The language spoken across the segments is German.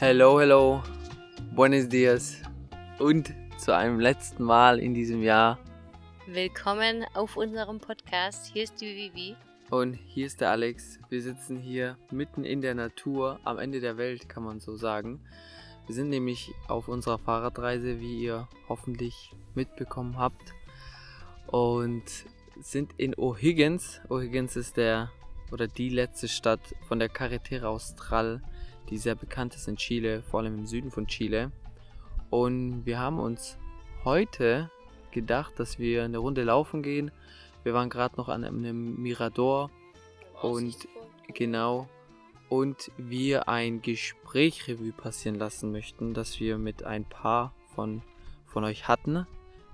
Hello, hello. Buenos dias. Und zu einem letzten Mal in diesem Jahr. Willkommen auf unserem Podcast. Hier ist die Vivi. Und hier ist der Alex. Wir sitzen hier mitten in der Natur, am Ende der Welt, kann man so sagen. Wir sind nämlich auf unserer Fahrradreise, wie ihr hoffentlich mitbekommen habt. Und sind in O'Higgins. O'Higgins ist der oder die letzte Stadt von der Carretera Austral die sehr bekannt ist in Chile, vor allem im Süden von Chile. Und wir haben uns heute gedacht, dass wir eine Runde laufen gehen. Wir waren gerade noch an einem Mirador und genau und wir ein Gespräch Revue passieren lassen möchten, das wir mit ein paar von von euch hatten.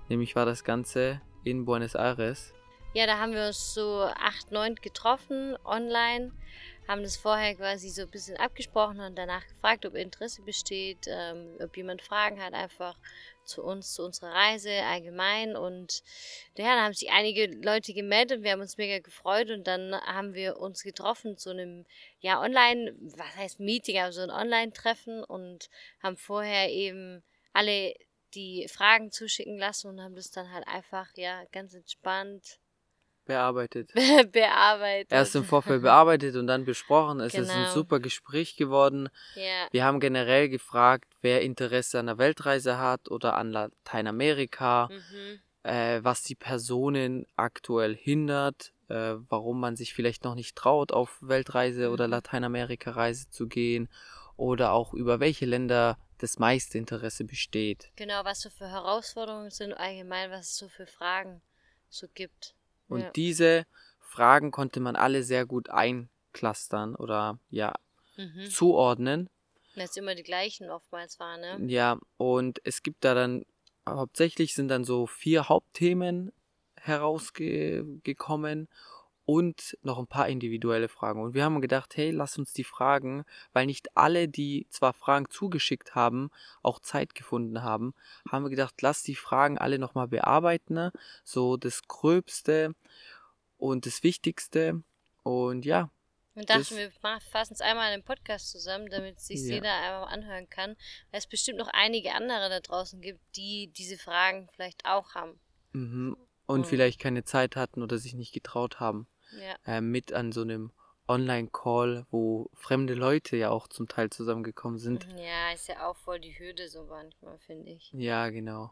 Nämlich war das Ganze in Buenos Aires. Ja, da haben wir uns so acht, neun getroffen online haben das vorher quasi so ein bisschen abgesprochen und danach gefragt, ob Interesse besteht, ähm, ob jemand Fragen hat, einfach zu uns, zu unserer Reise allgemein. Und ja, da haben sich einige Leute gemeldet und wir haben uns mega gefreut und dann haben wir uns getroffen zu einem, ja, online, was heißt Meeting, aber so ein Online-Treffen und haben vorher eben alle die Fragen zuschicken lassen und haben das dann halt einfach, ja, ganz entspannt bearbeitet. bearbeitet. Erst im Vorfeld bearbeitet und dann besprochen. Es genau. ist ein genau. super Gespräch geworden. Ja. Wir haben generell gefragt, wer Interesse an der Weltreise hat oder an Lateinamerika, mhm. äh, was die Personen aktuell hindert, äh, warum man sich vielleicht noch nicht traut, auf Weltreise mhm. oder Lateinamerika-Reise zu gehen oder auch über welche Länder das meiste Interesse besteht. Genau, was so für Herausforderungen sind allgemein, was es so für Fragen so gibt. Und ja. diese Fragen konnte man alle sehr gut einklustern oder ja mhm. zuordnen. Dass es immer die gleichen oftmals waren, ne? Ja, und es gibt da dann, hauptsächlich sind dann so vier Hauptthemen herausgekommen und noch ein paar individuelle Fragen. Und wir haben gedacht, hey, lass uns die Fragen, weil nicht alle, die zwar Fragen zugeschickt haben, auch Zeit gefunden haben, haben wir gedacht, lass die Fragen alle nochmal bearbeiten, so das Gröbste und das Wichtigste. Und ja. Wir dachten, wir fassen es einmal in einem Podcast zusammen, damit sich ja. jeder einmal anhören kann, weil es bestimmt noch einige andere da draußen gibt, die diese Fragen vielleicht auch haben. Mhm. Und mhm. vielleicht keine Zeit hatten oder sich nicht getraut haben ja. äh, mit an so einem Online-Call, wo fremde Leute ja auch zum Teil zusammengekommen sind. Mhm, ja, ist ja auch voll die Hürde so manchmal, finde ich. Ja, genau.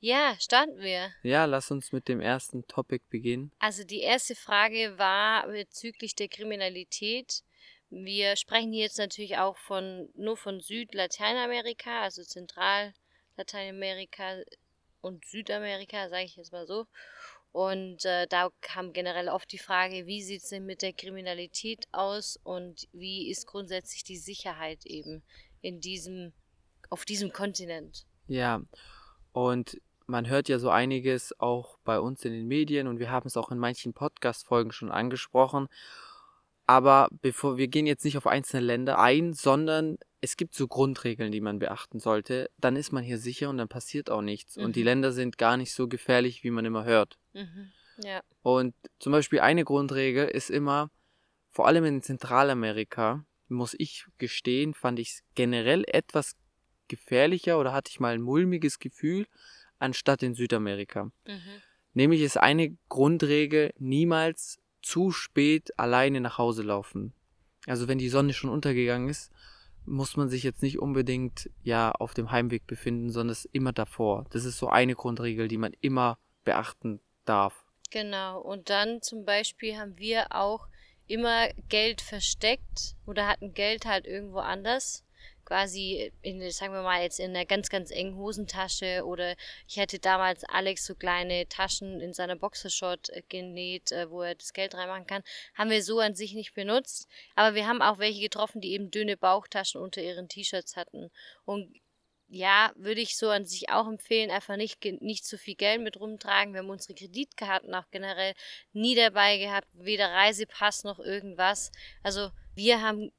Ja, starten wir. Ja, lass uns mit dem ersten Topic beginnen. Also die erste Frage war bezüglich der Kriminalität. Wir sprechen hier jetzt natürlich auch von nur von Südlateinamerika, also Zentralateinamerika und Südamerika, sage ich jetzt mal so. Und äh, da kam generell oft die Frage, wie sieht es denn mit der Kriminalität aus und wie ist grundsätzlich die Sicherheit eben in diesem, auf diesem Kontinent? Ja, und man hört ja so einiges auch bei uns in den Medien und wir haben es auch in manchen Podcast-Folgen schon angesprochen. Aber bevor wir gehen jetzt nicht auf einzelne Länder ein, sondern es gibt so Grundregeln, die man beachten sollte. Dann ist man hier sicher und dann passiert auch nichts. Mhm. Und die mhm. Länder sind gar nicht so gefährlich, wie man immer hört. Mhm. Ja. Und zum Beispiel eine Grundregel ist immer, vor allem in Zentralamerika, muss ich gestehen, fand ich es generell etwas gefährlicher oder hatte ich mal ein mulmiges Gefühl, anstatt in Südamerika. Mhm. Nämlich ist eine Grundregel, niemals zu spät alleine nach Hause laufen. Also wenn die Sonne schon untergegangen ist, muss man sich jetzt nicht unbedingt ja auf dem Heimweg befinden, sondern immer davor. Das ist so eine Grundregel, die man immer beachten darf. Genau. Und dann zum Beispiel haben wir auch immer Geld versteckt oder hatten Geld halt irgendwo anders quasi in, sagen wir mal, jetzt in einer ganz, ganz engen Hosentasche oder ich hätte damals Alex so kleine Taschen in seiner Boxershort äh, genäht, äh, wo er das Geld reinmachen kann. Haben wir so an sich nicht benutzt, aber wir haben auch welche getroffen, die eben dünne Bauchtaschen unter ihren T-Shirts hatten. Und ja, würde ich so an sich auch empfehlen, einfach nicht, nicht zu viel Geld mit rumtragen. Wir haben unsere Kreditkarten auch generell nie dabei gehabt, weder Reisepass noch irgendwas. Also wir haben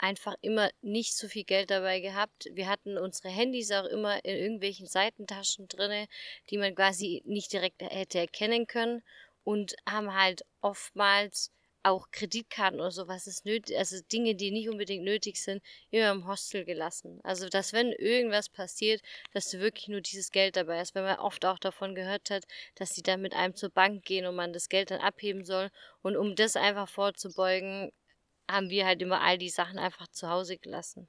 einfach immer nicht so viel Geld dabei gehabt. Wir hatten unsere Handys auch immer in irgendwelchen Seitentaschen drinne, die man quasi nicht direkt hätte erkennen können und haben halt oftmals auch Kreditkarten oder sowas ist nötig, also Dinge, die nicht unbedingt nötig sind, immer im Hostel gelassen. Also, dass wenn irgendwas passiert, dass du wirklich nur dieses Geld dabei hast. Wenn man oft auch davon gehört hat, dass die dann mit einem zur Bank gehen und man das Geld dann abheben soll. Und um das einfach vorzubeugen, haben wir halt immer all die Sachen einfach zu Hause gelassen.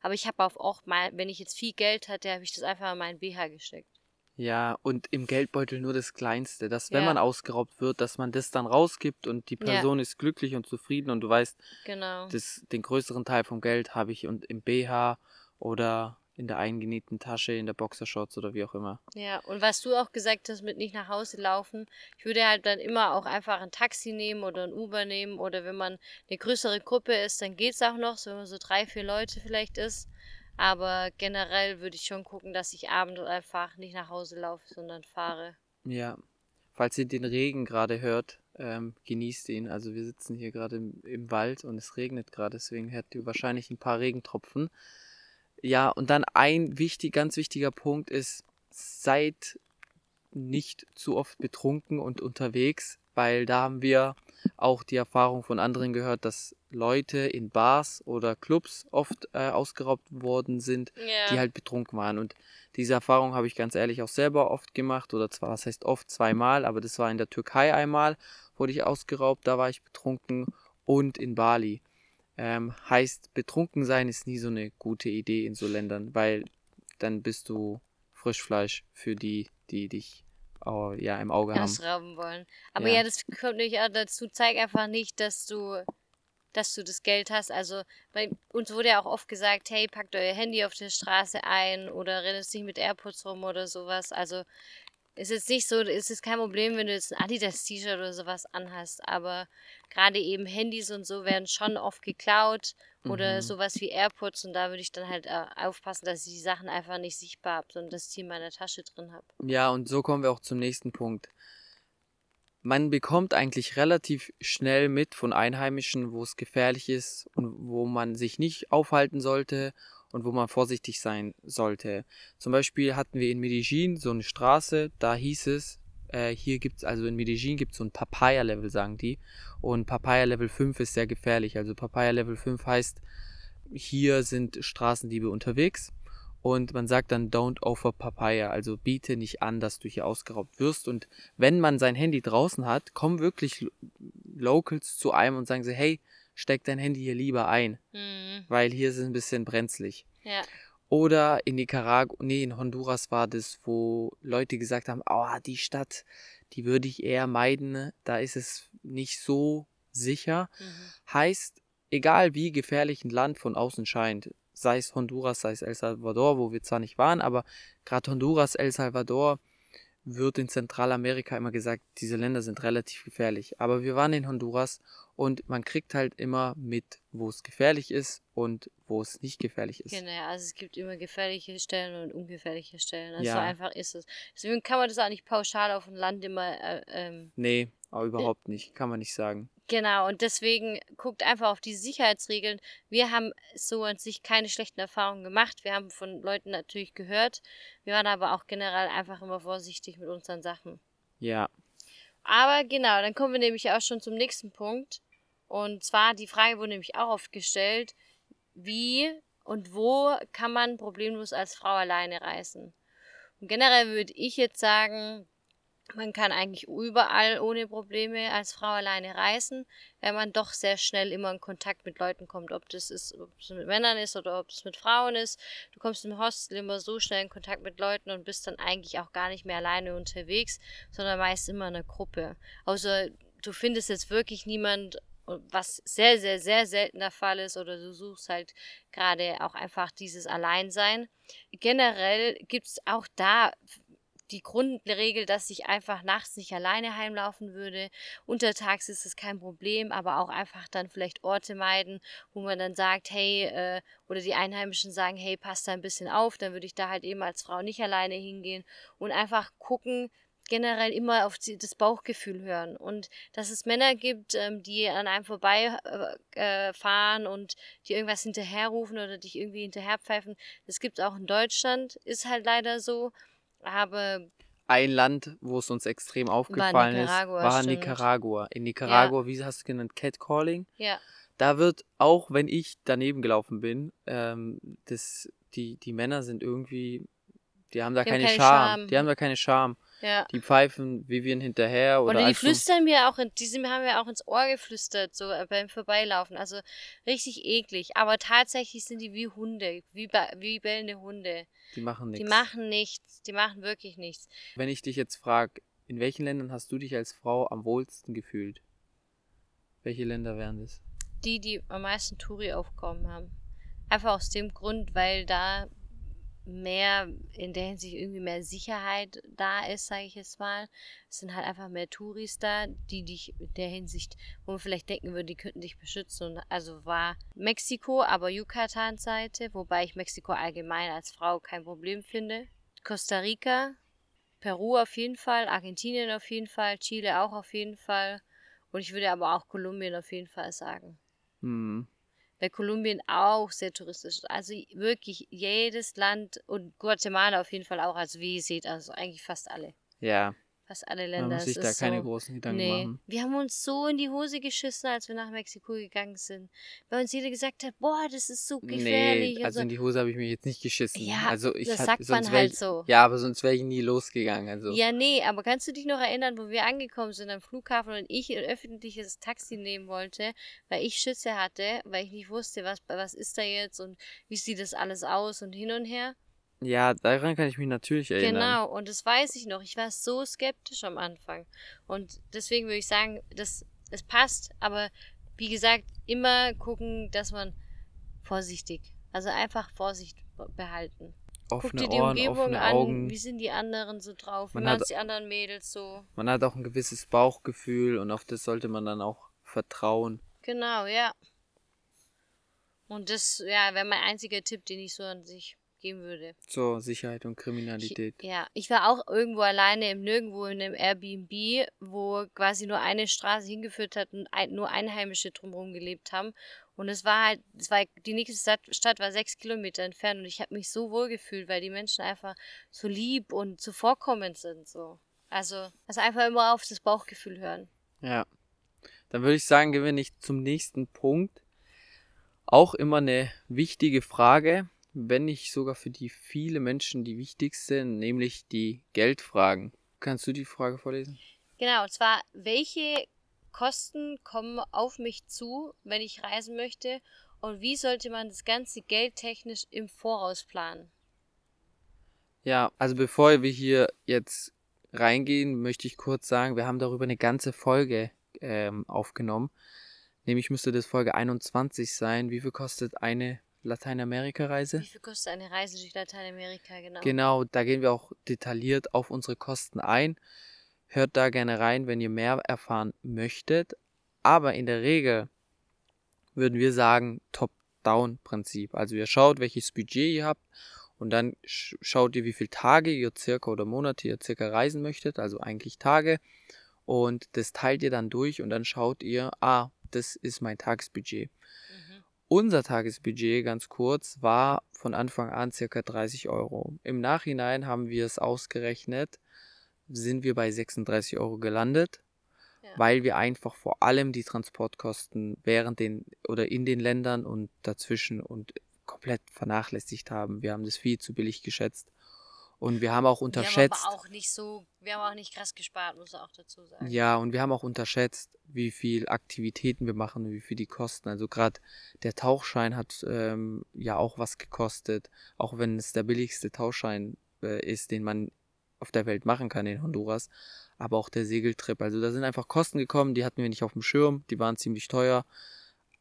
Aber ich habe auch mal, wenn ich jetzt viel Geld hatte, habe ich das einfach in meinen BH gesteckt. Ja, und im Geldbeutel nur das Kleinste, dass wenn Ja. man ausgeraubt wird, dass man das dann rausgibt und die Ja. Person ist glücklich und zufrieden und du weißt, Genau. das, den größeren Teil vom Geld habe ich und im BH oder in der eingenähten Tasche, in der Boxershorts oder wie auch immer. Ja, und was du auch gesagt hast mit nicht nach Hause laufen, ich würde halt dann immer auch einfach ein Taxi nehmen oder ein Uber nehmen oder wenn man eine größere Gruppe ist, dann geht's auch noch, so wenn man so drei, vier Leute vielleicht ist. Aber generell würde ich schon gucken, dass ich abends einfach nicht nach Hause laufe, sondern fahre. Ja, falls ihr den Regen gerade hört, ähm, genießt ihn. Also wir sitzen hier gerade im, im Wald und es regnet gerade, deswegen hört ihr wahrscheinlich ein paar Regentropfen. Ja, und dann ein wichtig, ganz wichtiger Punkt ist, seid nicht zu oft betrunken und unterwegs, weil da haben wir auch die Erfahrung von anderen gehört, dass Leute in Bars oder Clubs oft äh, ausgeraubt worden sind, Ja. die halt betrunken waren. Und diese Erfahrung habe ich ganz ehrlich auch selber oft gemacht, oder zwar, das heißt oft zweimal, aber das war in der Türkei einmal, wurde ich ausgeraubt, da war ich betrunken und in Bali. Ähm, heißt, betrunken sein ist nie so eine gute Idee in so Ländern, weil dann bist du Frischfleisch für die, die dich oh, ja, im Auge haben. ausrauben wollen. Aber Ja. ja. das kommt nämlich auch dazu, zeig einfach nicht, dass du, dass du das Geld hast. Also bei uns wurde ja auch oft gesagt, hey, packt euer Handy auf der Straße ein oder rennt nicht mit AirPods rum oder sowas. Also ist jetzt nicht so, ist jetzt kein Problem, wenn du jetzt ein Adidas-T-Shirt oder sowas anhast, aber gerade eben Handys und so werden schon oft geklaut oder Mhm. sowas wie AirPods und da würde ich dann halt äh, aufpassen, dass ich die Sachen einfach nicht sichtbar habe, sondern dass ich die in meiner Tasche drin habe. Ja, und so kommen wir auch zum nächsten Punkt. Man bekommt eigentlich relativ schnell mit von Einheimischen, wo es gefährlich ist und wo man sich nicht aufhalten sollte und wo man vorsichtig sein sollte. Zum Beispiel hatten wir in Medellin so eine Straße, da hieß es, äh, hier gibt's, also in Medellin gibt's so ein Papaya-Level, sagen die. Und Papaya Level 5 ist sehr gefährlich. Also Papaya Level 5 heißt, hier sind Straßendiebe unterwegs. Und man sagt dann don't offer Papaya, also biete nicht an, dass du hier ausgeraubt wirst. Und wenn man sein Handy draußen hat, kommen wirklich Lo- Locals zu einem und sagen sie, hey, steck dein Handy hier lieber ein, Mhm. weil hier ist es ein bisschen brenzlig. Ja. Oder in Nicaragua, nee, in Honduras war das, wo Leute gesagt haben, oh, die Stadt, die würde ich eher meiden, da ist es nicht so sicher. Mhm. Heißt, egal wie gefährlich ein Land von außen scheint, sei es Honduras, sei es El Salvador, wo wir zwar nicht waren, aber gerade Honduras, El Salvador wird in Zentralamerika immer gesagt, diese Länder sind relativ gefährlich. Aber wir waren in Honduras und man kriegt halt immer mit, wo es gefährlich ist und wo es nicht gefährlich ist. Genau, also es gibt immer gefährliche Stellen und ungefährliche Stellen. Also Ja. so einfach ist es. Deswegen kann man das auch nicht pauschal auf ein Land immer. Äh, ähm, Nee, aber überhaupt nicht, kann man nicht sagen. genau, und deswegen guckt einfach auf die Sicherheitsregeln. Wir haben so an sich keine schlechten Erfahrungen gemacht. Wir haben von Leuten natürlich gehört. Wir waren aber auch generell einfach immer vorsichtig mit unseren Sachen. Ja, Aber genau, dann kommen wir nämlich auch schon zum nächsten Punkt. Und zwar, die Frage wurde nämlich auch oft gestellt, wie und wo kann man problemlos als Frau alleine reisen? Und generell würde ich jetzt sagen, man kann eigentlich überall ohne Probleme als Frau alleine reisen, weil man doch sehr schnell immer in Kontakt mit Leuten kommt, ob das ist, ob es mit Männern ist oder ob es mit Frauen ist. Du kommst im Hostel immer so schnell in Kontakt mit Leuten und bist dann eigentlich auch gar nicht mehr alleine unterwegs, sondern meist immer in einer Gruppe. Außer du findest jetzt wirklich niemand, was sehr, sehr, sehr selten der Fall ist, oder du suchst halt gerade auch einfach dieses Alleinsein. Generell gibt es auch da die Grundregel, dass ich einfach nachts nicht alleine heimlaufen würde. Untertags ist es kein Problem, aber auch einfach dann vielleicht Orte meiden, wo man dann sagt, hey, äh, oder die Einheimischen sagen, hey, passt da ein bisschen auf, dann würde ich da halt eben als Frau nicht alleine hingehen und einfach gucken, generell immer auf das Bauchgefühl hören und dass es Männer gibt, ähm, die an einem vorbei äh, fahren und die irgendwas hinterherrufen oder dich irgendwie hinterherpfeifen. Das gibt es auch in Deutschland, ist halt leider so. Aber ein Land, wo es uns extrem aufgefallen Nicaragua, ist, war stimmt. Nicaragua. In Nicaragua, wie hast du es genannt, Catcalling? Ja. Da wird, auch wenn ich daneben gelaufen bin, ähm, das, die, die Männer sind irgendwie, die haben da Die haben keine keine Scham. Scham. Die haben da keine Scham. Ja. Die pfeifen Vivian hinterher oder, Oder die flüstern mir auch, in, die sind, haben mir auch ins Ohr geflüstert, so beim Vorbeilaufen. Also richtig eklig. Aber tatsächlich sind die wie Hunde, wie, wie bellende Hunde. die machen Die nichts. machen nichts, die machen wirklich nichts. Wenn ich dich jetzt frage, in welchen Ländern hast du dich als Frau am wohlsten gefühlt? Welche Länder wären das? Die, die am meisten Touri-Aufkommen haben. Einfach aus dem Grund, weil da mehr in der Hinsicht irgendwie mehr Sicherheit da ist, sage ich jetzt mal. Es sind halt einfach mehr Touris da, die dich in der Hinsicht, wo man vielleicht denken würde, die könnten dich beschützen. Und also war Mexiko, aber Yucatan-Seite, wobei ich Mexiko allgemein als Frau kein Problem finde. Costa Rica, Peru auf jeden Fall, Argentinien auf jeden Fall, Chile auch auf jeden Fall. Und ich würde aber auch Kolumbien auf jeden Fall sagen. Hm. Weil Kolumbien auch sehr touristisch ist. Also wirklich jedes Land und Guatemala auf jeden Fall auch. Also wie ihr seht, also eigentlich fast alle. Ja, Fast alle man Länder. muss Es sich da keine so, großen Gedanken Nee, machen. wir haben uns so in die Hose geschissen, als wir nach Mexiko gegangen sind. Weil uns jeder gesagt hat, boah, das ist so gefährlich. Nee, also so. in die Hose habe ich mich jetzt nicht geschissen. Ja, also ich das hat- sagt man halt ich, so. Ja, aber sonst wäre ich nie losgegangen. Also Ja, nee, aber kannst du dich noch erinnern, wo wir angekommen sind am Flughafen und ich ein öffentliches Taxi nehmen wollte, weil ich Schüsse hatte, weil ich nicht wusste, was, was ist da jetzt und wie sieht das alles aus und hin und her. Ja, daran kann ich mich natürlich erinnern. Genau, und das weiß ich noch. Ich war so skeptisch am Anfang. Und deswegen würde ich sagen, das, es passt, aber wie gesagt, immer gucken, dass man vorsichtig, also einfach Vorsicht behalten. Guck Offene dir die Ohren, Umgebung an, Augen. wie sind die anderen so drauf, wie Man machen hat- die anderen Mädels so. Man hat auch ein gewisses Bauchgefühl und auf das sollte man dann auch vertrauen. Genau, ja. Und das, ja, wäre mein einziger Tipp, den ich so an sich geben würde. Zur Sicherheit und Ich, Kriminalität. ja, ich war auch irgendwo alleine im Nirgendwo in einem Airbnb, wo quasi nur eine Straße hingeführt hat und ein, nur Einheimische drumherum gelebt haben. Und es war halt, es war, die nächste Stadt, Stadt war sechs Kilometer entfernt und ich habe mich so wohl gefühlt, weil die Menschen einfach so lieb und zuvorkommend sind. So. Also, also einfach immer auf das Bauchgefühl hören. Ja. Dann würde ich sagen, gehen wir nicht zum nächsten Punkt. Auch immer eine wichtige Frage, wenn nicht sogar für die viele Menschen die wichtigste, nämlich die Geldfragen. Kannst du die Frage vorlesen? Genau, und zwar, welche Kosten kommen auf mich zu, wenn ich reisen möchte? Und wie sollte man das Ganze geldtechnisch im Voraus planen? Ja, also bevor wir hier jetzt reingehen, möchte ich kurz sagen, wir haben darüber eine ganze Folge ähm, aufgenommen. Nämlich müsste das Folge 21 sein. Wie viel kostet eine Lateinamerika-Reise? Wie viel kostet eine Reise durch Lateinamerika, genau? Genau, da gehen wir auch detailliert auf unsere Kosten ein. Hört da gerne rein, wenn ihr mehr erfahren möchtet. Aber in der Regel würden wir sagen Top-Down-Prinzip. Also ihr schaut, welches Budget ihr habt und dann sch schaut ihr, wie viele Tage ihr circa oder Monate ihr circa reisen möchtet, also eigentlich Tage. Und das teilt ihr dann durch und dann schaut ihr, ah, das ist mein Tagesbudget. Mhm. Unser Tagesbudget, ganz kurz, war von Anfang an circa 30 Euro. Im Nachhinein haben wir es ausgerechnet, sind wir bei 36 Euro gelandet, Ja. weil wir einfach vor allem die Transportkosten während den oder in den Ländern und dazwischen und komplett vernachlässigt haben. Wir haben das viel zu billig geschätzt. Und wir haben auch unterschätzt. Wir haben aber auch nicht so, wir haben auch nicht krass gespart, muss auch dazu sagen. Ja, und wir haben auch unterschätzt, wie viel Aktivitäten wir machen und wie viel die kosten. Also gerade der Tauchschein hat ähm, ja auch was gekostet, auch wenn es der billigste Tauchschein äh, ist, den man auf der Welt machen kann in Honduras. Aber auch der Segeltrip. Also da sind einfach Kosten gekommen, die hatten wir nicht auf dem Schirm, die waren ziemlich teuer.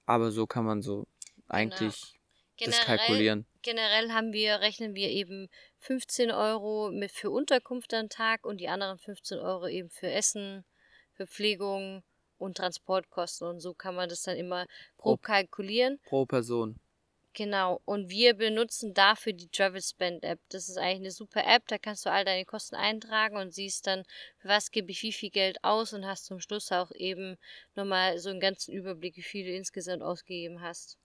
Aber so kann man so eigentlich das kalkulieren. generell haben wir, rechnen wir eben 15 Euro mit für Unterkunft am Tag und die anderen 15 Euro eben für Essen, Verpflegung und Transportkosten. Und so kann man das dann immer grob Pro- kalkulieren. Pro Person. Genau. Und wir benutzen dafür die Travel Spend App. Das ist eigentlich eine super App. Da kannst du all deine Kosten eintragen und siehst dann, für was gebe ich wie viel Geld aus und hast zum Schluss auch eben nochmal so einen ganzen Überblick, wie viel du insgesamt ausgegeben hast.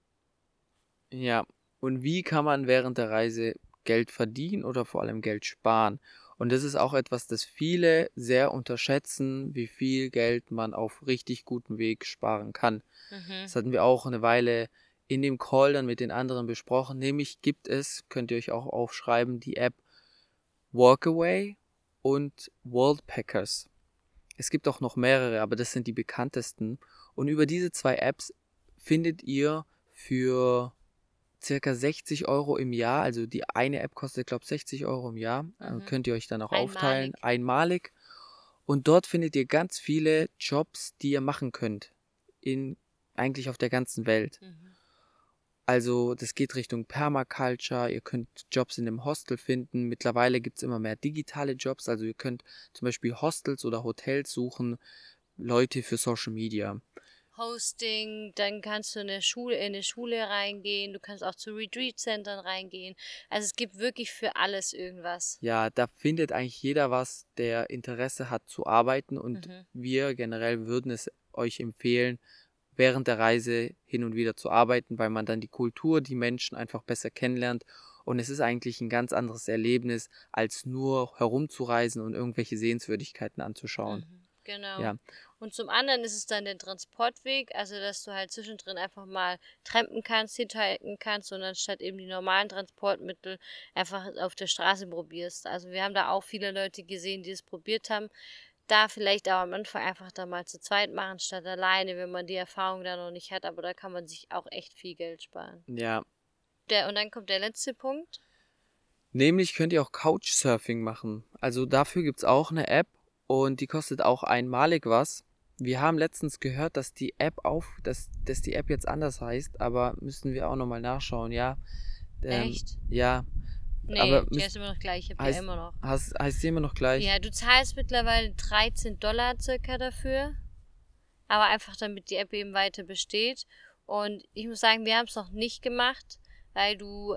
Ja, und wie kann man während der Reise Geld verdienen oder vor allem Geld sparen? Und das ist auch etwas, das viele sehr unterschätzen, wie viel Geld man auf richtig gutem Weg sparen kann. Mhm. Das hatten wir auch eine Weile in dem Call dann mit den anderen besprochen. Nämlich gibt es, könnt ihr euch auch aufschreiben, die App Walkaway und Worldpackers. Es gibt auch noch mehrere, aber das sind die bekanntesten. Und über diese zwei Apps findet ihr für circa 60 Euro im Jahr, also die eine App kostet, glaube ich, 60 Euro im Jahr, äh, Mhm. könnt ihr euch dann auch Einmalig. aufteilen, einmalig. Und dort findet ihr ganz viele Jobs, die ihr machen könnt. In eigentlich auf der ganzen Welt. Mhm. Also das geht Richtung Permaculture, ihr könnt Jobs in einem Hostel finden. Mittlerweile gibt es immer mehr digitale Jobs, also ihr könnt zum Beispiel Hostels oder Hotels suchen, Leute für Social Media. Hosting, dann kannst du in eine Schule, in eine Schule reingehen, du kannst auch zu Retreat-Centern reingehen. Also es gibt wirklich für alles irgendwas. Ja, da findet eigentlich jeder was, der Interesse hat zu arbeiten und Mhm. wir generell würden es euch empfehlen, während der Reise hin und wieder zu arbeiten, weil man dann die Kultur, die Menschen einfach besser kennenlernt und es ist eigentlich ein ganz anderes Erlebnis, als nur herumzureisen und irgendwelche Sehenswürdigkeiten anzuschauen. Mhm. Genau. Ja. Und zum anderen ist es dann der Transportweg, also dass du halt zwischendrin einfach mal trampen kannst, hinhalten kannst und anstatt eben die normalen Transportmittel einfach auf der Straße probierst. Also wir haben da auch viele Leute gesehen, die es probiert haben. Da vielleicht auch am Anfang einfach da mal zu zweit machen statt alleine, wenn man die Erfahrung da noch nicht hat, aber da kann man sich auch echt viel Geld sparen. Ja, Der, und dann kommt der letzte Punkt. Nämlich könnt ihr auch Couchsurfing machen. Also dafür gibt's auch eine App und die kostet auch einmalig was. Wir haben letztens gehört, dass die App auf, dass, dass die App jetzt anders heißt, aber müssen wir auch nochmal nachschauen, ja. Ähm, Echt? Ja. Nee, aber die ist immer noch gleich, ich hab die heißt- immer noch. Heißt, heißt die immer noch gleich? Ja, du zahlst mittlerweile 13 Dollar circa dafür. Aber einfach damit die App eben weiter besteht. Und ich muss sagen, wir haben es noch nicht gemacht, weil du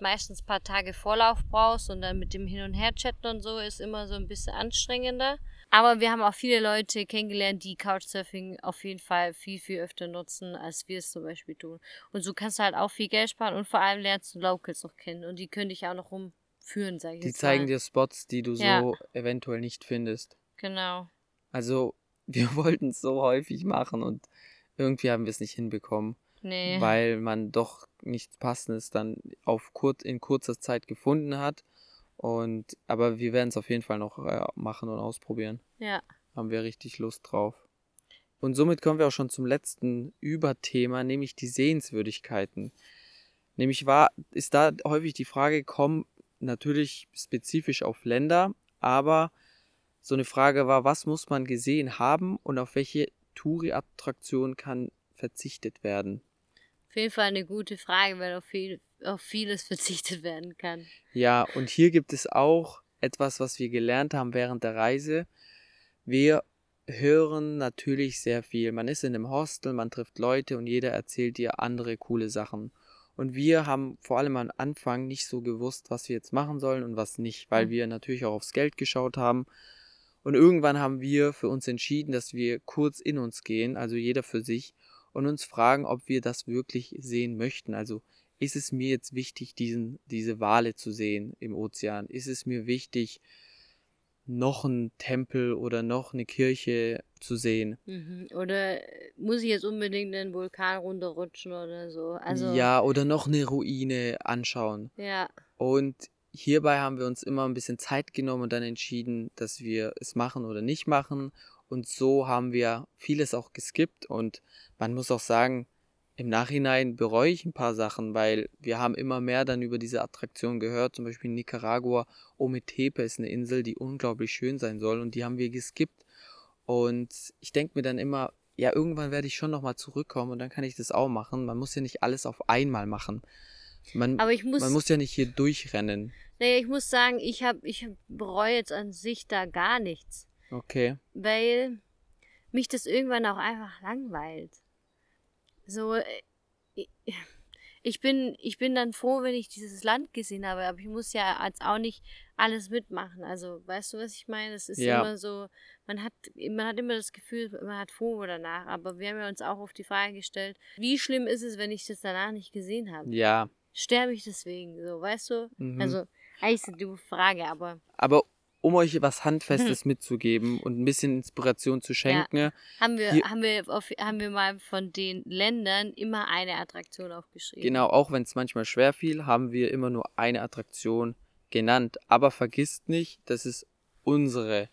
meistens ein paar Tage Vorlauf brauchst und dann mit dem Hin- und Her-Chatten und so ist immer so ein bisschen anstrengender. Aber wir haben auch viele Leute kennengelernt, die Couchsurfing auf jeden Fall viel, viel öfter nutzen, als wir es zum Beispiel tun. Und so kannst du halt auch viel Geld sparen und vor allem lernst du Locals noch kennen und die können dich auch noch rumführen, sag ich Die zeigen mal. dir Spots, die du Ja. so eventuell nicht findest. Genau. Also, wir wollten es so häufig machen und irgendwie haben wir es nicht hinbekommen. Nee. weil man doch nichts Passendes dann auf kurz, in kurzer Zeit gefunden hat. Und, aber wir werden es auf jeden Fall noch äh, machen und ausprobieren. Ja. Haben wir richtig Lust drauf. Und somit kommen wir auch schon zum letzten Überthema, nämlich die Sehenswürdigkeiten. Nämlich war, ist da häufig die Frage gekommen, natürlich spezifisch auf Länder, aber so eine Frage war, was muss man gesehen haben und auf welche Touri-Attraktion kann verzichtet werden? Auf jeden Fall eine gute Frage, weil auf, viel, auf vieles verzichtet werden kann. Ja, und hier gibt es auch etwas, was wir gelernt haben während der Reise. Wir hören natürlich sehr viel. Man ist in einem Hostel, man trifft Leute und jeder erzählt dir andere coole Sachen. Und wir haben vor allem am Anfang nicht so gewusst, was wir jetzt machen sollen und was nicht, weil Mhm. wir natürlich auch aufs Geld geschaut haben. Und irgendwann haben wir für uns entschieden, dass wir kurz in uns gehen, also jeder für sich, und uns fragen, ob wir das wirklich sehen möchten. Also ist es mir jetzt wichtig, diesen, diese Wale zu sehen im Ozean? Ist es mir wichtig, noch einen Tempel oder noch eine Kirche zu sehen? Mhm. Oder muss ich jetzt unbedingt den Vulkan runterrutschen oder so? Also, ja, oder noch eine Ruine anschauen. Ja. Und hierbei haben wir uns immer ein bisschen Zeit genommen und dann entschieden, dass wir es machen oder nicht machen. Und so haben wir vieles auch geskippt. Und man muss auch sagen, im Nachhinein bereue ich ein paar Sachen, weil wir haben immer mehr dann über diese Attraktion gehört. Zum Beispiel in Nicaragua, Ometepe ist eine Insel, die unglaublich schön sein soll. Und die haben wir geskippt. Und ich denke mir dann immer, ja, irgendwann werde ich schon nochmal zurückkommen und dann kann ich das auch machen. Man muss ja nicht alles auf einmal machen. Man, Aber ich muss, man muss ja nicht hier durchrennen. nee, ich muss sagen, ich hab, ich bereue jetzt an sich da gar nichts. Okay. Weil mich das irgendwann auch einfach langweilt. So, äh, ich- bin, ich bin dann froh, wenn ich dieses Land gesehen habe, aber ich muss ja als auch nicht alles mitmachen. Also, weißt du, was ich meine? Es ist Ja. immer so, man hat, man hat immer das Gefühl, man hat FOMO danach, aber wir haben ja uns auch auf die Frage gestellt, wie schlimm ist es, wenn ich das danach nicht gesehen habe? Ja. Sterbe ich deswegen, so, weißt du? Mhm. Also, eigentlich ist eine doofe Frage, aber Aber um euch was Handfestes mitzugeben und ein bisschen Inspiration zu schenken. Ja. Haben wir, Hier- haben, wir auf, haben wir mal von den Ländern immer eine Attraktion aufgeschrieben. Genau, auch wenn es manchmal schwer fiel, haben wir immer nur eine Attraktion genannt. Aber vergisst nicht, das ist unsere,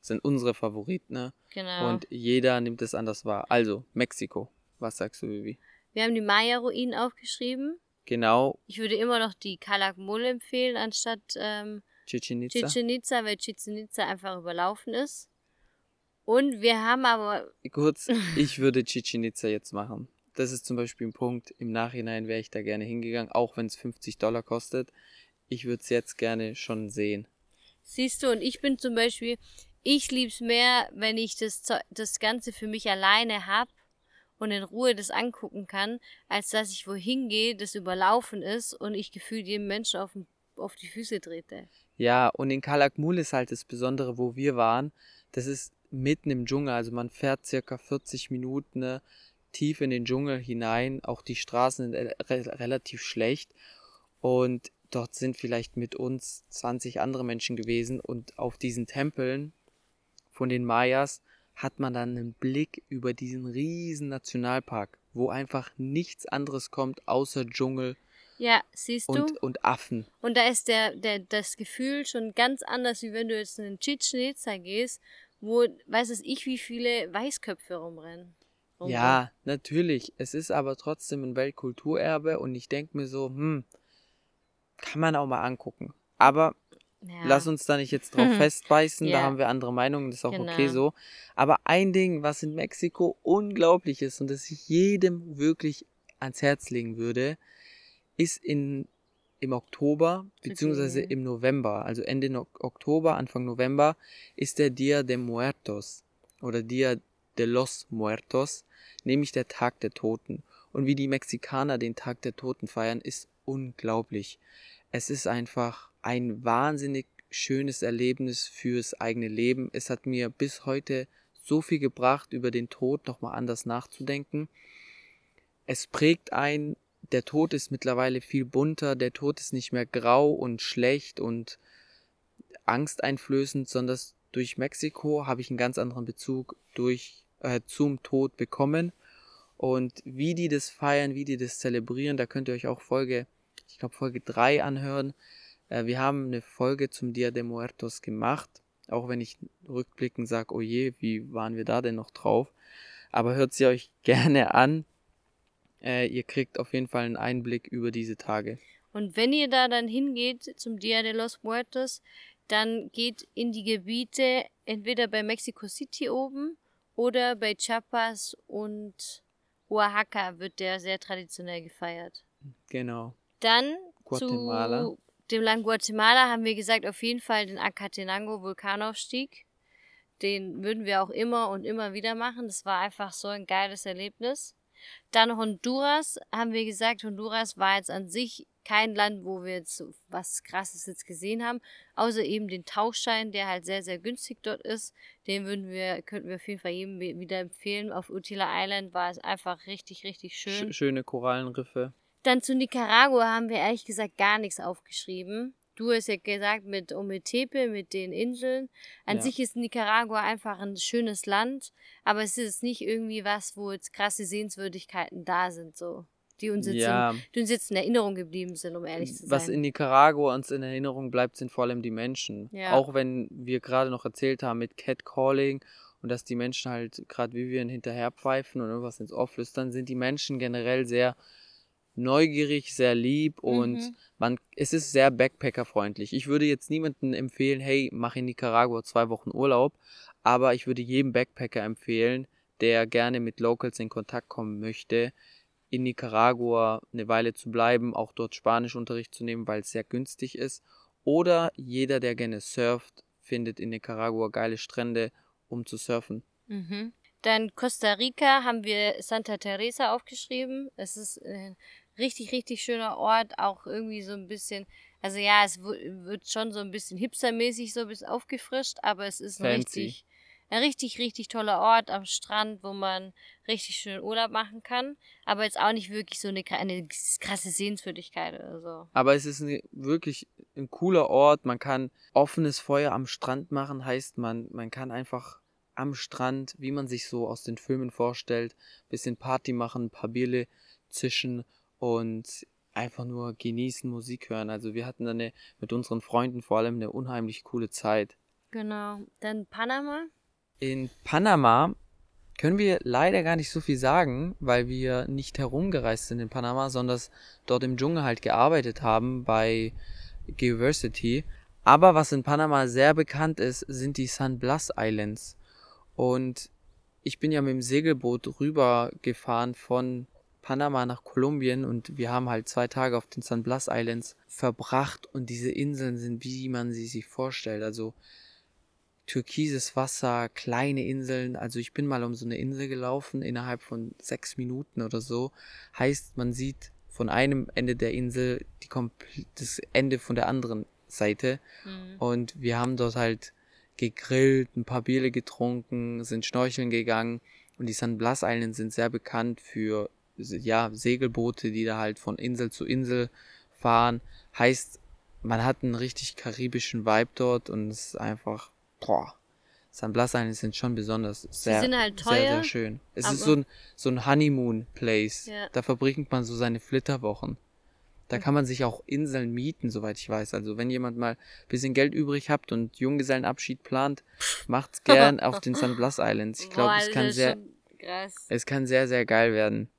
sind unsere Favoriten. Ne? Genau. Und jeder nimmt es anders wahr. Also, Mexiko. Was sagst du, Vivi? wir haben die Maya-Ruinen aufgeschrieben. Genau, Ich würde immer noch die Calakmul empfehlen, anstatt ähm, Chichen Itza. Chichen Itza, weil Chichen Itza einfach überlaufen ist. Und wir haben aber, Kurz, ich würde Chichen Itza jetzt machen. Das ist zum Beispiel ein Punkt. Im Nachhinein wäre ich da gerne hingegangen, auch wenn es 50 Dollar kostet. Ich würde es jetzt gerne schon sehen. siehst du, und ich bin zum Beispiel, ich lieb's mehr, wenn ich das, das Ganze für mich alleine hab und in Ruhe das angucken kann, als dass ich wohin gehe, das überlaufen ist und ich gefühlt jedem Menschen auf, auf die Füße trete. Ja, und in Calakmul ist halt das Besondere, wo wir waren. Das ist mitten im Dschungel, also man fährt circa 40 Minuten ne, tief in den Dschungel hinein. Auch die Straßen sind re relativ schlecht. Und dort sind vielleicht mit uns 20 andere Menschen gewesen. Und auf diesen Tempeln von den Mayas hat man dann einen Blick über diesen riesen Nationalpark, wo einfach nichts anderes kommt außer Dschungel Ja, siehst du? und, und Affen. Und da ist der, der, das Gefühl schon ganz anders, wie wenn du jetzt in den Chichen Itza gehst, wo, weiß es ich, wie viele Weißköpfe rumrennen. Rumrennen. Ja, natürlich. Es ist aber trotzdem ein Weltkulturerbe und ich denke mir so, hm, kann man auch mal angucken. Aber Ja. lass uns da nicht jetzt drauf festbeißen, da Ja. haben wir andere Meinungen, das ist auch okay Genau. so. Aber ein Ding, was in Mexiko unglaublich ist und das ich jedem wirklich ans Herz legen würde, ist in, im Oktober, beziehungsweise Okay. im November, also Ende no Oktober, Anfang November, ist der Dia de Muertos oder Dia de los Muertos, nämlich der Tag der Toten. Und wie die Mexikaner den Tag der Toten feiern, ist unglaublich. Es ist einfach ein wahnsinnig schönes Erlebnis fürs eigene Leben. Es hat mir bis heute so viel gebracht, über den Tod nochmal anders nachzudenken. Es prägt ein, der Tod ist mittlerweile viel bunter, der Tod ist nicht mehr grau und schlecht und angsteinflößend, sondern durch Mexiko habe ich einen ganz anderen Bezug durch, äh, zum Tod bekommen. Und wie die das feiern, wie die das zelebrieren, da könnt ihr euch auch Folge, ich glaube Folge 3 anhören. Äh, wir haben eine Folge zum Dia de Muertos gemacht, auch wenn ich rückblickend sage, oh je, wie waren wir da denn noch drauf? Aber hört sie euch gerne an. Äh, ihr kriegt auf jeden Fall einen Einblick über diese Tage. Und wenn ihr da dann hingeht zum Dia de los Muertos, dann geht in die Gebiete entweder bei Mexico City oben oder bei Chiapas und Oaxaca wird der sehr traditionell gefeiert. Genau. Dann Guatemala. zu dem Land Guatemala haben wir gesagt, auf jeden Fall den Acatenango Vulkanaufstieg. Den würden wir auch immer und immer wieder machen. Das war einfach so ein geiles Erlebnis. Dann Honduras haben wir gesagt, Honduras war jetzt an sich kein Land, wo wir jetzt was Krasses jetzt gesehen haben, außer eben den Tauchschein, der halt sehr, sehr günstig dort ist. Den würden wir, könnten wir auf jeden Fall jedem wi- wieder empfehlen. Auf Utila Island war es einfach richtig, richtig schön. Sch schöne Korallenriffe. Dann zu Nicaragua haben wir ehrlich gesagt gar nichts aufgeschrieben. Du hast ja gesagt, mit Ometepe, mit den Inseln. An Ja. sich ist Nicaragua einfach ein schönes Land, aber es ist nicht irgendwie was, wo jetzt krasse Sehenswürdigkeiten da sind, so. Die uns jetzt, Ja. in, die uns jetzt in Erinnerung geblieben sind, um ehrlich zu sein. Was in Nicaragua uns in Erinnerung bleibt, sind vor allem die Menschen. Ja. Auch wenn wir gerade noch erzählt haben mit Catcalling und dass die Menschen halt gerade Vivian hinterherpfeifen und irgendwas ins Ohr flüstern, sind die Menschen generell sehr neugierig, sehr lieb und Mhm. man, es ist sehr Backpacker-freundlich. Ich würde jetzt niemandem empfehlen, hey, mach in Nicaragua zwei Wochen Urlaub, aber ich würde jedem Backpacker empfehlen, der gerne mit Locals in Kontakt kommen möchte, in Nicaragua eine Weile zu bleiben, auch dort Spanischunterricht zu nehmen, weil es sehr günstig ist. Oder jeder, der gerne surft, findet in Nicaragua geile Strände, um zu surfen. Mhm. Dann Costa Rica haben wir Santa Teresa aufgeschrieben. Es ist ein richtig, richtig schöner Ort, auch irgendwie so ein bisschen, also ja, es wird schon so ein bisschen hipstermäßig so ein bisschen aufgefrischt, aber es ist ein Fancy. richtig, ein richtig, richtig toller Ort am Strand, wo man richtig schön Urlaub machen kann, aber jetzt auch nicht wirklich so eine, eine krasse Sehenswürdigkeit oder so. Aber es ist eine wirklich ein cooler Ort. Man kann offenes Feuer am Strand machen, heißt man, man kann einfach am Strand, wie man sich so aus den Filmen vorstellt, bisschen Party machen, ein paar Bierle zischen und einfach nur genießen, Musik hören. Also wir hatten dann eine, mit unseren Freunden vor allem eine unheimlich coole Zeit. Genau. Dann Panama. In Panama können wir leider gar nicht so viel sagen, weil wir nicht herumgereist sind in Panama, sondern dort im Dschungel halt gearbeitet haben bei Geoversity. Aber was in Panama sehr bekannt ist, sind die San Blas Islands. Und ich bin ja mit dem Segelboot rübergefahren von Panama nach Kolumbien und wir haben halt zwei Tage auf den San Blas Islands verbracht und diese Inseln sind, wie man sie sich vorstellt. Also türkises Wasser, kleine Inseln. Also ich bin mal um so eine Insel gelaufen innerhalb von sechs Minuten oder so. Heißt, man sieht von einem Ende der Insel die das Ende von der anderen Seite. Mhm. Und wir haben dort halt gegrillt, ein paar Biere getrunken, sind schnorcheln gegangen. Und die San Blas Islands sind sehr bekannt für ja, Segelboote, die da halt von Insel zu Insel fahren. Heißt, man hat einen richtig karibischen Vibe dort und es ist einfach, boah, San Blas Islands sind schon besonders sehr, sind halt teuer, sehr, sehr schön. Es ist so ein, so ein Honeymoon-Place. Ja. Da verbringt man so seine Flitterwochen. Da kann man sich auch Inseln mieten, soweit ich weiß. Also wenn jemand mal ein bisschen Geld übrig habt und Junggesellenabschied plant, macht's gern auf den San Blas Islands. Ich glaube, es kann sehr, es kann sehr, sehr geil werden.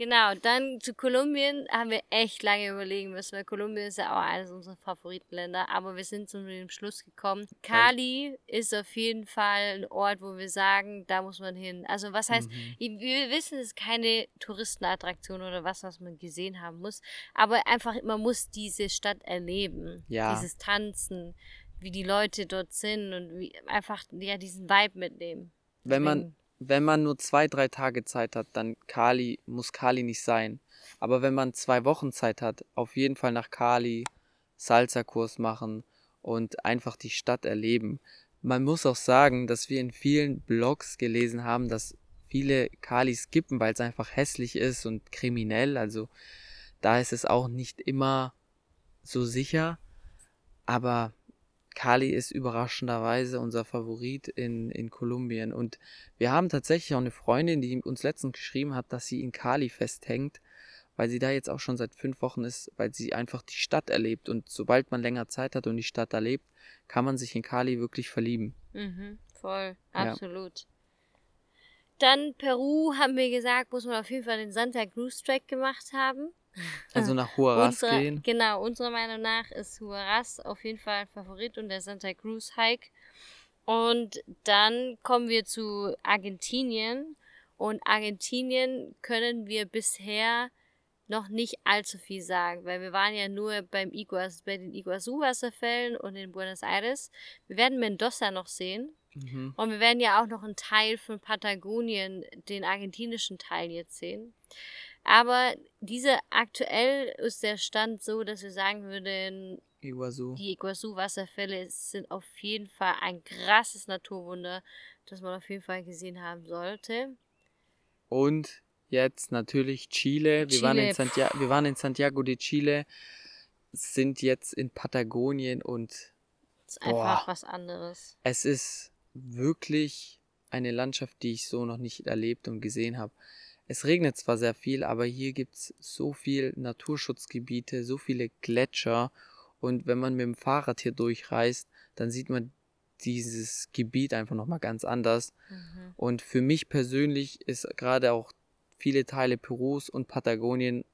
Genau, dann zu Kolumbien haben wir echt lange überlegen müssen, weil Kolumbien ist ja auch eines unserer Favoritenländer, aber wir sind zu dem Schluss gekommen. Cali ist auf jeden Fall ein Ort, wo wir sagen, da muss man hin. Also was heißt, mhm. wir wissen, es ist keine Touristenattraktion oder was, was man gesehen haben muss, aber einfach, man muss diese Stadt erleben. Ja. Dieses Tanzen, wie die Leute dort sind und wie einfach, ja, diesen Vibe mitnehmen. Wenn man, wenn man nur zwei, drei Tage Zeit hat, dann Kali, muss Kali nicht sein. Aber wenn man zwei Wochen Zeit hat, auf jeden Fall nach Kali, Salsa-Kurs machen und einfach die Stadt erleben. Man muss auch sagen, dass wir in vielen Blogs gelesen haben, dass viele Kali skippen, weil es einfach hässlich ist und kriminell. Also da ist es auch nicht immer so sicher. Aber Kali ist überraschenderweise unser Favorit in, in Kolumbien. Und wir haben tatsächlich auch eine Freundin, die uns letztens geschrieben hat, dass sie in Kali festhängt, weil sie da jetzt auch schon seit fünf Wochen ist, weil sie einfach die Stadt erlebt. Und sobald man länger Zeit hat und die Stadt erlebt, kann man sich in Kali wirklich verlieben. Mhm, voll, absolut. Ja. Dann Peru, haben wir gesagt, muss man auf jeden Fall den Santa Cruz Track gemacht haben. Also nach Huaraz unsere, gehen. Genau, unserer Meinung nach ist Huaraz auf jeden Fall ein Favorit und der Santa Cruz Hike. Und dann kommen wir zu Argentinien. Und Argentinien können wir bisher noch nicht allzu viel sagen, weil wir waren ja nur beim Iguaz, bei den Iguazu-Wasserfällen und in Buenos Aires. Wir werden Mendoza noch sehen. Mhm. Und wir werden ja auch noch einen Teil von Patagonien, den argentinischen Teil jetzt sehen. Aber diese aktuell ist der Stand so, dass wir sagen würden, Iguazu. die Iguazu-Wasserfälle sind auf jeden Fall ein krasses Naturwunder, das man auf jeden Fall gesehen haben sollte. Und jetzt natürlich Chile. Wir, Chile. Waren, in Santiago, wir waren in Santiago de Chile, sind jetzt in Patagonien und. Es ist einfach was anderes. Es ist wirklich eine Landschaft, die ich so noch nicht erlebt und gesehen habe. Es regnet zwar sehr viel, aber hier gibt's so viel Naturschutzgebiete, so viele Gletscher und wenn man mit dem Fahrrad hier durchreist, dann sieht man dieses Gebiet einfach nochmal ganz anders. Mhm. Und für mich persönlich ist gerade auch viele Teile Perus und Patagonien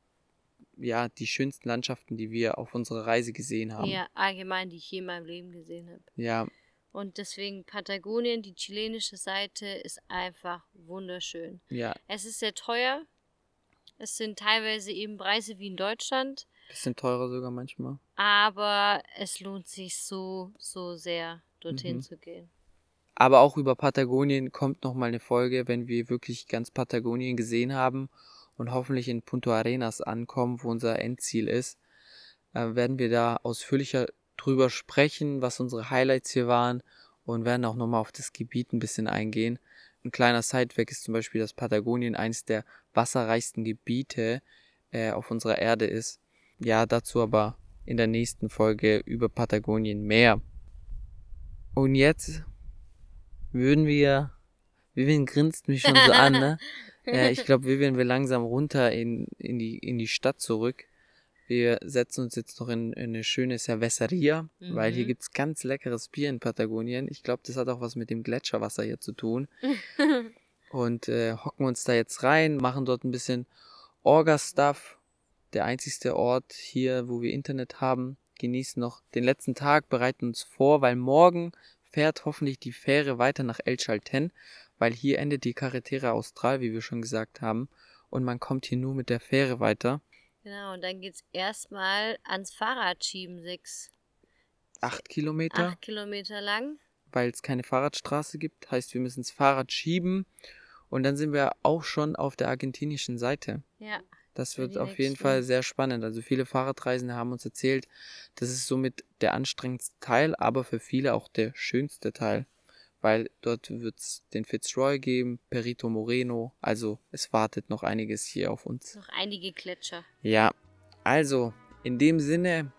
ja die schönsten Landschaften, die wir auf unserer Reise gesehen haben. Ja, allgemein, die ich je in meinem Leben gesehen habe. Ja, und deswegen Patagonien, die chilenische Seite, ist einfach wunderschön. Ja. Es ist sehr teuer. Es sind teilweise eben Preise wie in Deutschland. Bisschen teurer sogar manchmal. Aber es lohnt sich so, so sehr, dorthin mhm. zu gehen. Aber auch über Patagonien kommt nochmal eine Folge, wenn wir wirklich ganz Patagonien gesehen haben und hoffentlich in Punto Arenas ankommen, wo unser Endziel ist, äh, werden wir da ausführlicher drüber sprechen, was unsere Highlights hier waren und werden auch nochmal auf das Gebiet ein bisschen eingehen. Ein kleiner Sidetrack ist zum Beispiel, dass Patagonien eines der wasserreichsten Gebiete äh, auf unserer Erde ist. Ja, dazu aber in der nächsten Folge über Patagonien mehr. Und jetzt würden wir, Vivian grinst mich schon so an, ne? Ja, ich glaube, Vivian will langsam runter in, in, die, in die Stadt zurück. Wir setzen uns jetzt noch in, in eine schöne Cerveceria, mhm. weil hier mhm. gibt's ganz leckeres Bier in Patagonien. Ich glaube, das hat auch was mit dem Gletscherwasser hier zu tun. und äh, hocken uns da jetzt rein, machen dort ein bisschen Orga-Stuff. Der einzigste Ort hier, wo wir Internet haben. Genießen noch den letzten Tag, bereiten uns vor, weil morgen fährt hoffentlich die Fähre weiter nach El Chalten, weil hier endet die Carretera Austral, wie wir schon gesagt haben. Und man kommt hier nur mit der Fähre weiter. Genau, und dann geht's erstmal ans Fahrradschieben, sechs. Acht Kilometer. Acht Kilometer lang. Weil es keine Fahrradstraße gibt. Heißt, wir müssen das Fahrrad schieben. Und dann sind wir auch schon auf der argentinischen Seite. Ja. Das wird auf jeden Fall sehr spannend. Also viele Fahrradreisende haben uns erzählt, das ist somit der anstrengendste Teil, aber für viele auch der schönste Teil weil dort wird es den Fitzroy geben, Perito Moreno, also es wartet noch einiges hier auf uns. Noch einige Gletscher. Ja, also in dem Sinne,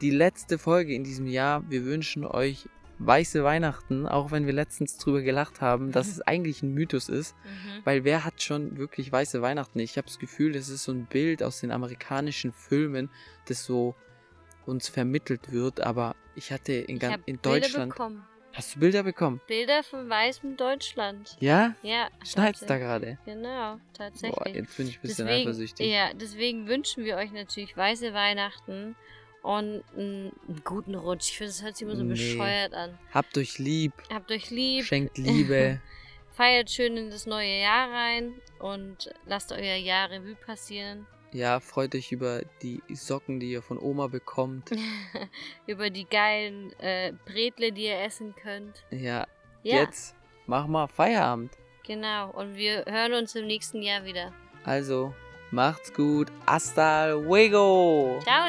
die letzte Folge in diesem Jahr. Wir wünschen euch weiße Weihnachten, auch wenn wir letztens drüber gelacht haben, dass es eigentlich ein Mythos ist, mhm. weil wer hat schon wirklich weiße Weihnachten? Ich habe das Gefühl, das ist so ein Bild aus den amerikanischen Filmen, das so uns vermittelt wird, aber ich hatte in, ich in Deutschland bekommen. Hast du Bilder bekommen? Bilder von weißem Deutschland. Ja? Ja. Schneit's da gerade? Genau, tatsächlich. Boah, jetzt bin ich ein bisschen deswegen, eifersüchtig. Ja, deswegen wünschen wir euch natürlich weiße Weihnachten und einen, guten Rutsch. Ich finde, das hört sich immer so nee. bescheuert an. Habt euch lieb. Habt euch lieb. Schenkt Liebe. Feiert schön in das neue Jahr rein und lasst euer Jahr Revue passieren. Ja, freut euch über die Socken, die ihr von Oma bekommt. über die geilen äh, Bretle, die ihr essen könnt. Ja, ja. Jetzt mach mal Feierabend. Genau, und wir hören uns im nächsten Jahr wieder. Also, macht's gut. Hasta luego. Ciao.